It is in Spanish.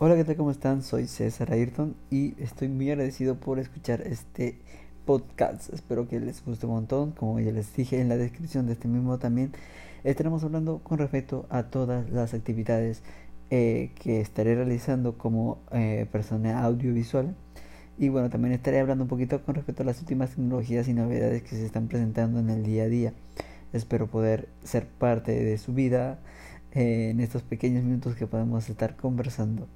Hola, ¿qué tal? ¿Cómo están? Soy César Ayrton y estoy muy agradecido por escuchar este podcast. Espero que les guste un montón. Como ya les dije en la descripción de este mismo también, estaremos hablando con respecto a todas las actividades eh, que estaré realizando como eh, persona audiovisual. Y bueno, también estaré hablando un poquito con respecto a las últimas tecnologías y novedades que se están presentando en el día a día. Espero poder ser parte de su vida eh, en estos pequeños minutos que podemos estar conversando.